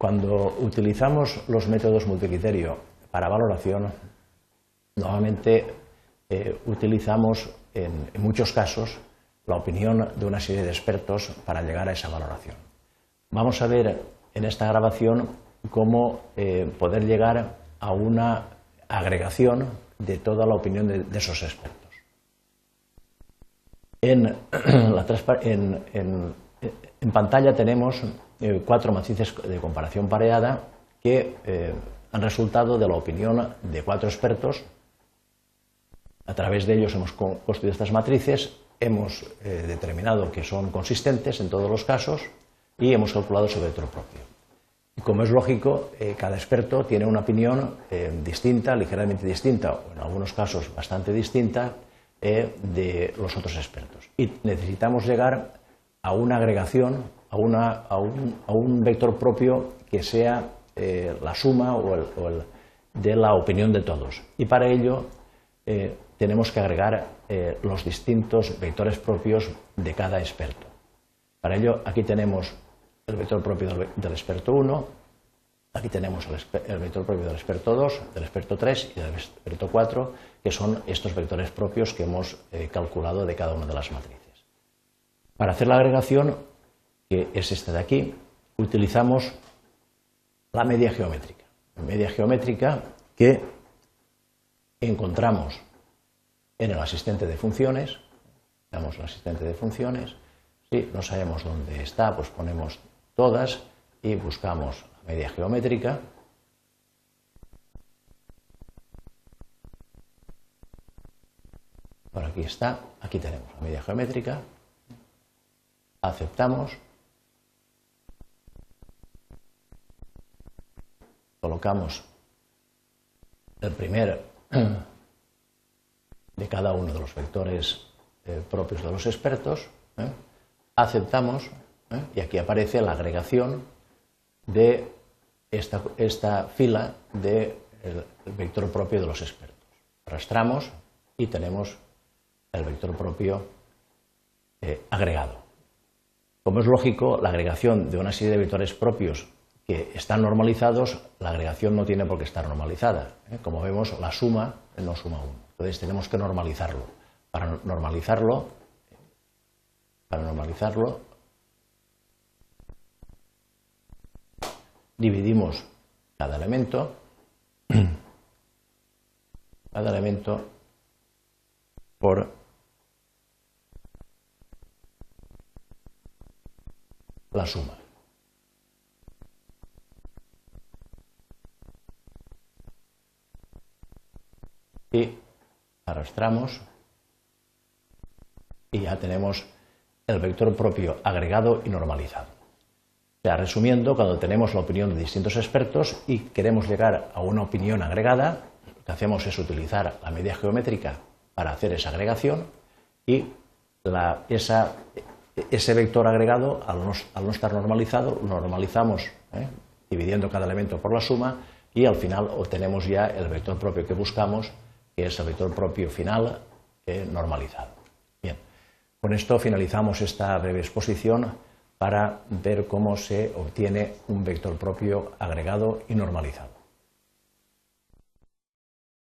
Cuando utilizamos los métodos multicriterio para valoración, normalmente eh, utilizamos en, muchos casos la opinión de una serie de expertos para llegar a esa valoración. Vamos a ver en esta grabación cómo eh, poder llegar a una agregación de toda la opinión de, esos expertos. En, pantalla tenemos eh, cuatro matrices de comparación pareada que eh, han resultado de la opinión de cuatro expertos. A través de ellos hemos construido estas matrices, hemos eh, determinado que son consistentes en todos los casos y hemos calculado su vector propio. Y como es lógico, cada experto tiene una opinión distinta, ligeramente distinta, o en algunos casos bastante distinta, de los otros expertos. Y necesitamos llegar a una agregación, a, un, vector propio que sea eh, la suma o el, de la opinión de todos. Y para ello eh, tenemos que agregar eh, los distintos vectores propios de cada experto. Para ello aquí tenemos el vector propio del, experto 1, aquí tenemos el, vector propio del experto 2, del experto 3 y del experto 4, que son estos vectores propios que hemos calculado de cada una de las matrices. Para hacer la agregación, que es esta de aquí, utilizamos la media geométrica. Media geométrica que encontramos en el asistente de funciones. Damos el asistente de funciones. Si no sabemos dónde está, pues ponemos todas y buscamos la media geométrica. Por aquí está, aquí tenemos la media geométrica aceptamos, colocamos el primer de cada uno de los vectores eh, propios de los expertos, ¿eh? aceptamos ¿eh? y aquí aparece la agregación de esta, fila del vector propio de los expertos. Arrastramos y tenemos el vector propio agregado. Como es lógico, la agregación de una serie de vectores propios que están normalizados, la agregación no tiene por qué estar normalizada. ¿eh? Como vemos, la suma no suma 1. Entonces tenemos que normalizarlo. Para normalizarlo, para normalizarlo, dividimos cada elemento, cada elemento por la suma. Y arrastramos y ya tenemos el vector propio agregado y normalizado. O sea, resumiendo, cuando tenemos la opinión de distintos expertos y queremos llegar a una opinión agregada, lo que hacemos es utilizar la media geométrica para hacer esa agregación y esa ese vector agregado, al no, estar normalizado, lo normalizamos ¿eh? dividiendo cada elemento por la suma y al final obtenemos ya el vector propio que buscamos, que es el vector propio final eh, normalizado. Bien, con esto finalizamos esta breve exposición para ver cómo se obtiene un vector propio agregado y normalizado.